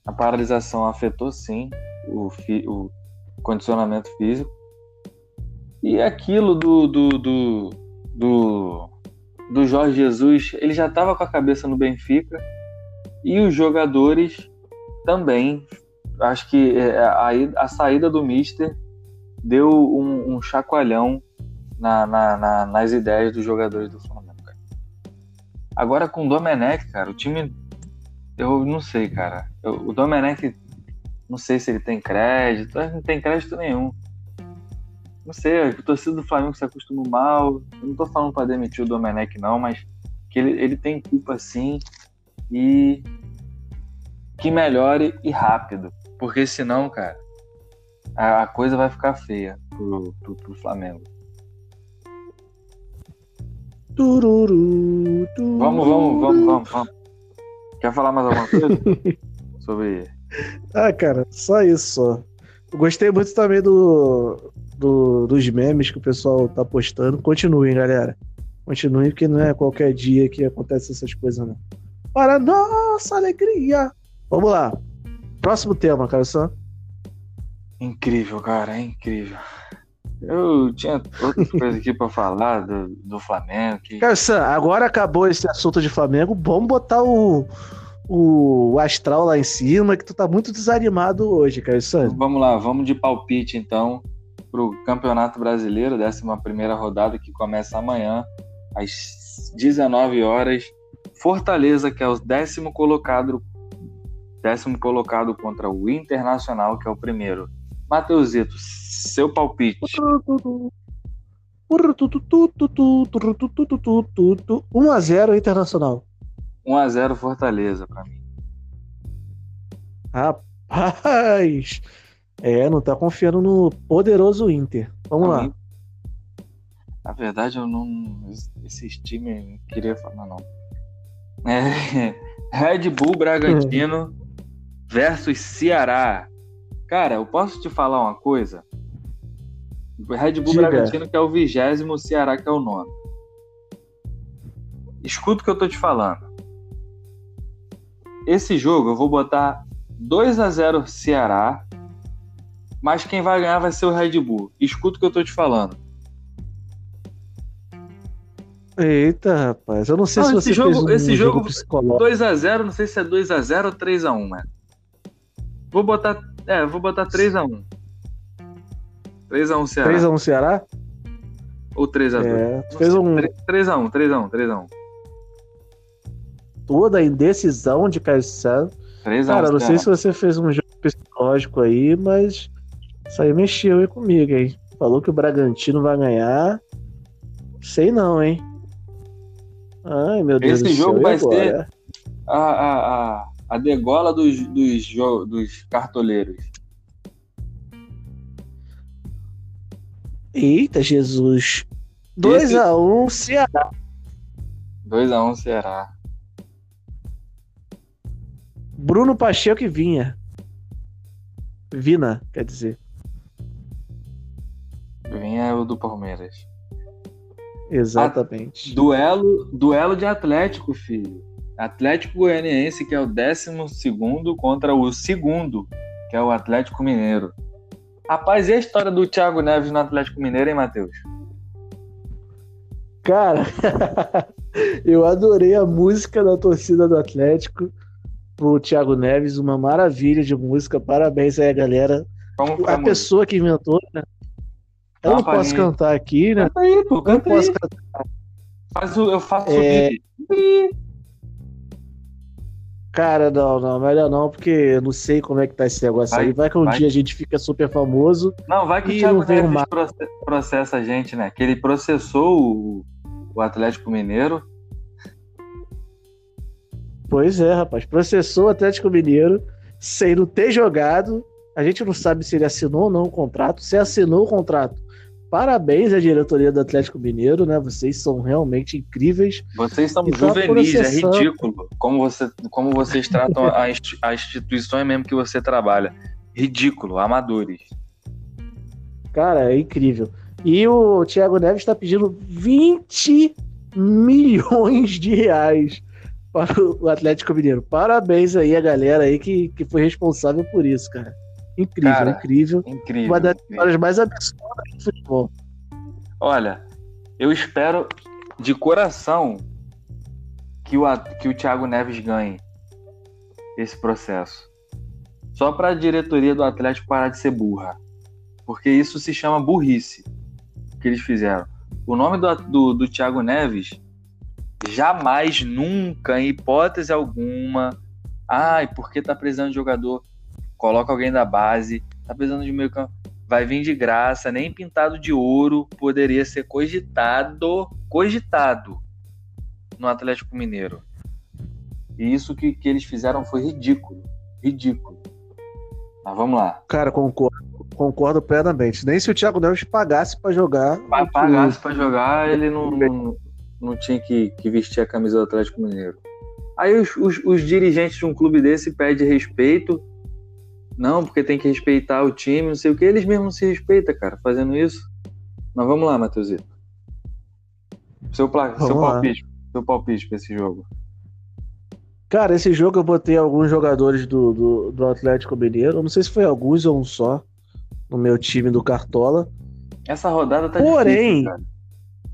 A paralisação afetou, sim, o, fi, o condicionamento físico. E aquilo do, do, do, do, do Jorge Jesus, ele já estava com a cabeça no Benfica e os jogadores também. Acho que é, a, a saída do Mister deu um, um chacoalhão na, na, na, nas ideias dos jogadores do Flamengo. Agora com o Domenech, cara, o time. Eu não sei, cara. Eu, o Domenech, não sei se ele tem crédito, não tem crédito nenhum não sei, o torcedor do Flamengo se acostumou mal. Eu não tô falando para demitir o Domenech, não, mas que ele, ele tem culpa sim e que melhore e rápido. Porque senão, cara, a, a coisa vai ficar feia pro, pro, pro Flamengo. Tururu, tururu. Vamos, vamos, vamos, vamos, vamos. Quer falar mais alguma coisa sobre. Ah, cara, só isso só. Eu gostei muito também do, do, dos memes que o pessoal tá postando. Continuem, galera. Continuem, porque não é qualquer dia que acontece essas coisas, não. Para nossa alegria! Vamos lá. Próximo tema, cara, só. Incrível, cara, é incrível. Eu tinha outras coisas aqui pra falar do, do Flamengo. Que... Cara, Sam, agora acabou esse assunto de Flamengo. Vamos botar o, o astral lá em cima, que tu tá muito desanimado hoje, cara. Sam. Vamos lá, vamos de palpite então para o Campeonato Brasileiro, 11 rodada, que começa amanhã, às 19 horas. Fortaleza, que é o décimo colocado, décimo colocado contra o Internacional, que é o primeiro. Mateusito, seu palpite. 1x0 Internacional. 1x0 Fortaleza pra mim. Rapaz! É, não tá confiando no poderoso Inter. Vamos Pra lá. mim, Na verdade, eu não. Esses times não queria falar, não. É, Red Bull Bragantino versus Ceará. Cara, eu posso te falar uma coisa? Red Bull Diga. Bragantino que é o vigésimo, Ceará que é o nono. Escuta o que eu tô te falando. Esse jogo eu vou botar 2 a 0 Ceará, mas quem vai ganhar vai ser o Red Bull. Escuta o que eu tô te falando. Eita, rapaz. Eu não sei Não, se esse você jogo- fez um esse jogo, jogo- psicológico. 2x0, não sei se é 2x0 ou 3x1, mano. Vou botar. É, vou botar 3x1. 3x1 Ceará. 3x1 Ceará? Ou 3x2. É, tu fez um, 3x1, 3x1, 3x1. Toda a indecisão de Caio César. 3x1. Cara, não sei se você fez um jogo psicológico aí, mas isso aí mexeu aí comigo, hein? Falou que o Bragantino vai ganhar. Sei não, hein? Ai, meu Deus Esse do céu. jogo e vai agora? ser- A, a, a, a degola dos, dos, dos cartoleiros. Eita, Jesus. Esse- 2x1 Ceará. 2x1 Ceará. Bruno Pacheco e Vinha. Vina, quer dizer. Vinha o do Palmeiras. Exatamente. Duelo, duelo de Atlético, filho. Atlético Goianiense, que é o décimo segundo, contra o segundo, que é o Atlético Mineiro. Rapaz, e a história do Thiago Neves no Atlético Mineiro, hein, Matheus? Cara, eu adorei a música da torcida do Atlético pro Thiago Neves, uma maravilha de música. Parabéns aí, galera. Como a, pessoa que inventou, né? Eu não posso cantar aqui, né? Canta aí, pô, Eu canta posso aí. cantar. Faz o, eu faço É. Cara, não, não, melhor não, porque eu não sei como é que tá esse negócio Vai, aí. Vai que um vai. dia a gente fica super famoso. Não, vai que o Thiago Neves mais. proce- processa a gente, né? Que ele processou o, o Atlético Mineiro. Pois é, rapaz. Processou o Atlético Mineiro sem não ter jogado. A gente não sabe se ele assinou ou não o contrato. Se assinou o contrato, parabéns à diretoria do Atlético Mineiro, né? Vocês são realmente incríveis. Vocês são tá juvenis, é ridículo. Como, você, como vocês tratam a, insti- a instituição mesmo que você trabalha. Ridículo, amadores. Cara, é incrível. E o Thiago Neves está pedindo 20 milhões de reais para o Atlético Mineiro. Parabéns aí a galera aí que, que foi responsável por isso, cara. Incrível, Cara, incrível. Incrível. Uma das histórias mais absurdas do futebol. Olha, eu espero de coração que o, que o Thiago Neves ganhe esse processo. Só para a diretoria do Atlético parar de ser burra. Porque isso se chama burrice que eles fizeram. O nome do, do, do Thiago Neves jamais, nunca, em hipótese alguma. Ai, porque tá precisando de jogador? Coloca alguém da base. Tá precisando de meio campo vai vir de graça, nem pintado de ouro poderia ser cogitado, cogitado no Atlético Mineiro. E isso que, que eles fizeram foi ridículo, ridículo. Mas vamos lá. Cara, concordo, concordo plenamente. Nem se o Thiago Neves pagasse para jogar. Pagasse pra jogar, ele não, não, não tinha que, que vestir a camisa do Atlético Mineiro. Aí os, os, os dirigentes de um clube desse pedem respeito. Não, porque tem que respeitar o time, não sei o que. Eles mesmos não se respeitam, cara, fazendo isso. Mas vamos lá, Matheusito. Seu, pla... Vamos seu lá. palpite. Seu palpite pra esse jogo. Cara, esse jogo eu botei alguns jogadores do, do, do Atlético Mineiro. Eu Não sei se foi alguns ou um só. No meu time do Cartola. Essa rodada tá Porém- difícil, cara.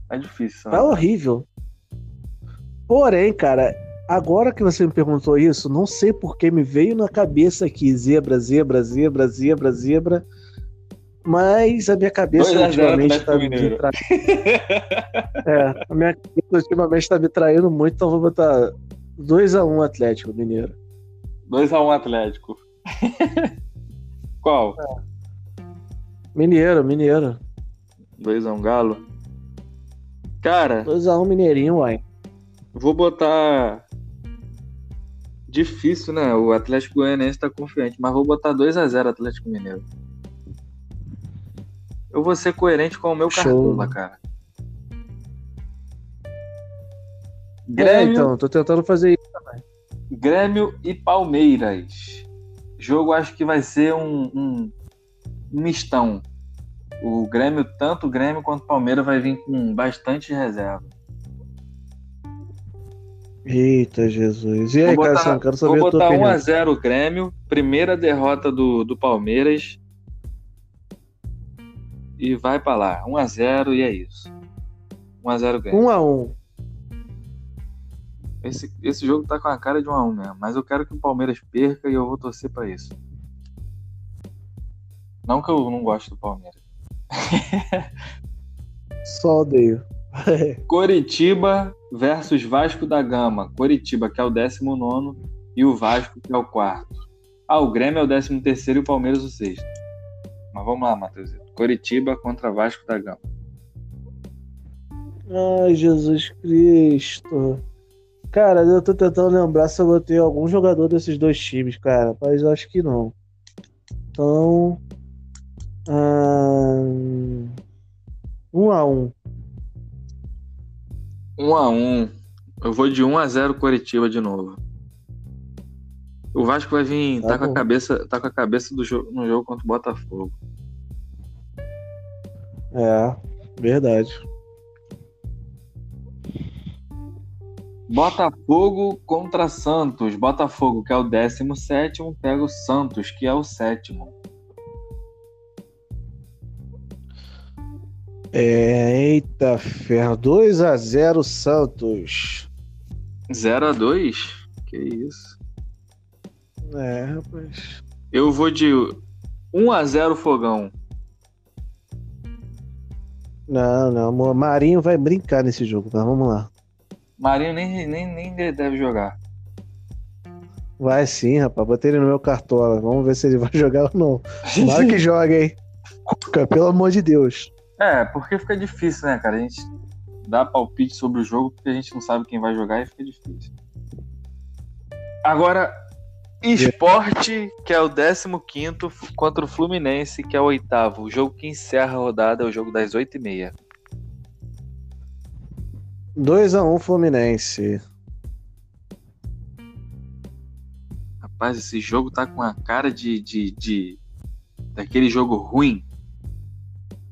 Tá difícil. Tá né? horrível. Porém, cara, agora que você me perguntou isso, não sei por que me veio na cabeça aqui zebra, zebra, zebra, zebra, zebra. Mas a minha cabeça 2 a 0 ultimamente tá me Mineiro. tra... É, a minha cabeça ultimamente tá me traindo muito, então vou botar 2x1 Atlético Mineiro. 2x1 Atlético. Qual? Mineiro, Mineiro. 2x1 Galo. Cara. 2x1 Mineirinho, uai. Vou botar. Difícil, né? O Atlético Goianiense tá confiante, mas vou botar 2x0 Atlético Mineiro. Eu vou ser coerente com o meu cartola, cara. É, Grêmio, é, então, tô tentando fazer isso também. Grêmio e Palmeiras. Jogo acho que vai ser um, um, um mistão. O Grêmio, tanto o Grêmio quanto o Palmeiras, vai vir com bastante reserva. Eita, Jesus. E aí, botar, quero saber Vou botar 1x0 o Grêmio, primeira derrota do, do Palmeiras. E vai pra lá. 1x0 e é isso. 1x0 Grêmio. 1x1. Esse, esse jogo tá com a cara de 1x1 mesmo. Mas eu quero que o Palmeiras perca e eu vou torcer pra isso. Não que eu não gosto do Palmeiras. Só odeio. Coritiba versus Vasco da Gama. Coritiba, que é o 19 e o Vasco, que é o quarto. Ah, o Grêmio é o 13 e o Palmeiras o sexto. Mas vamos lá, Matheus. Coritiba contra Vasco da Gama. Ai, Jesus Cristo. Cara, eu tô tentando lembrar se eu botei algum jogador desses dois times, cara. Mas eu acho que não. Então. Um, um a um. Um a um. Eu vou de 1 a 0 Coritiba de novo. O Vasco vai vir, tá, tá com a cabeça, tá com a cabeça do jogo no jogo contra o Botafogo. É, verdade. Botafogo contra Santos. Botafogo, que é o 17, pega o Santos, que é o sétimo. É, eita ferro. 2x0 Santos. 0x2? Que isso. É, rapaz. Eu vou de 1x0 Fogão. Não, não. Marinho vai brincar nesse jogo, mas vamos lá. Marinho nem, nem, nem deve jogar. Vai sim, rapaz. Botei ele no meu cartola. Vamos ver se ele vai jogar ou não. Tomara que jogue, hein? Pelo amor de Deus. É, porque fica difícil, né, cara? A gente dá palpite sobre o jogo porque a gente não sabe quem vai jogar e fica difícil. Agora, esporte, que é o 15 contra o Fluminense, que é o oitavo. O jogo que encerra a rodada é o jogo das 8h30. 2x1 Fluminense. Rapaz, esse jogo tá com a cara de, de, de daquele jogo ruim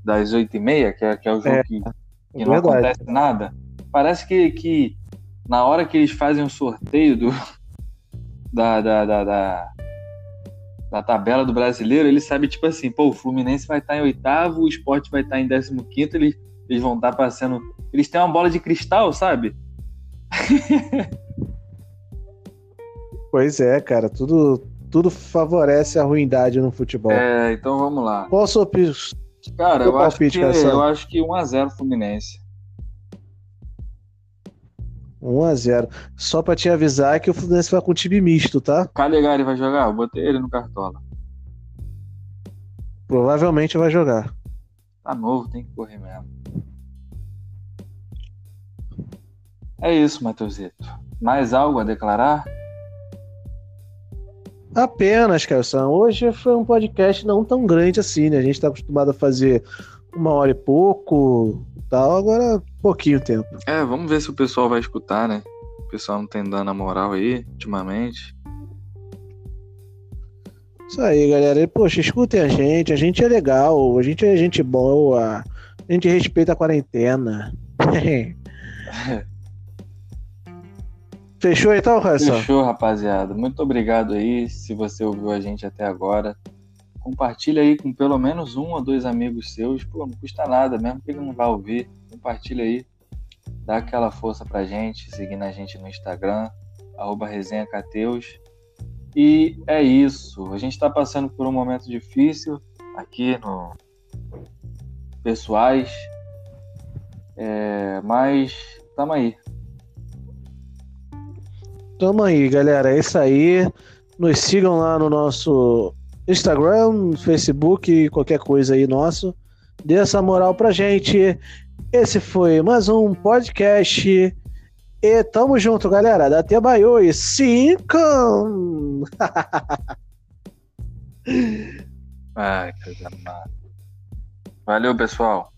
das 8 e meia, que é, que é o jogo é, que, que não acontece nada, parece que, que na hora que eles fazem o sorteio do, da, da, da, da, da tabela do brasileiro, eles sabem, tipo assim, pô, o Fluminense vai estar em oitavo, o esporte vai estar em décimo quinto, eles, eles vão estar passando. Eles têm uma bola de cristal, sabe? pois é, cara, tudo, tudo favorece a ruindade no futebol. É, então vamos lá. Qual a sua, Cara, eu acho, que, eu acho que 1x0 Fluminense. 1x0. Só pra te avisar que o Fluminense vai com time misto, tá? Calegari vai jogar? Eu botei ele no cartola. Provavelmente vai jogar. Tá novo, tem que correr mesmo. É isso, Matheusito. Mais algo a declarar? Apenas, Caio Hoje foi um podcast não tão grande assim, né? A gente tá acostumado a fazer uma hora e pouco tal, agora pouquinho tempo. É, vamos ver se o pessoal vai escutar, né? O pessoal não tem dando a moral aí, ultimamente. Isso aí, galera. E, poxa, escutem a gente, a gente é legal, a gente é gente boa, a gente respeita a quarentena. Fechou então, Raíssa? Fechou, rapaziada. Muito obrigado aí, se você ouviu a gente até agora. Compartilha aí com pelo menos um ou dois amigos seus. Pô, não custa nada, mesmo que ele não vá ouvir. Compartilha aí. Dá aquela força pra gente, seguindo a gente no Instagram, arroba resenhacateus. E é isso. A gente está passando por um momento difícil aqui no Pessoais. É, mas estamos aí. Tamo aí, galera. É isso aí. Nos sigam lá no nosso Instagram, Facebook, qualquer coisa aí nosso. Dê essa moral pra gente. Esse foi mais um podcast. E tamo junto, galera. Da Tia Baiô e cinco. Ai, massa. Valeu, pessoal.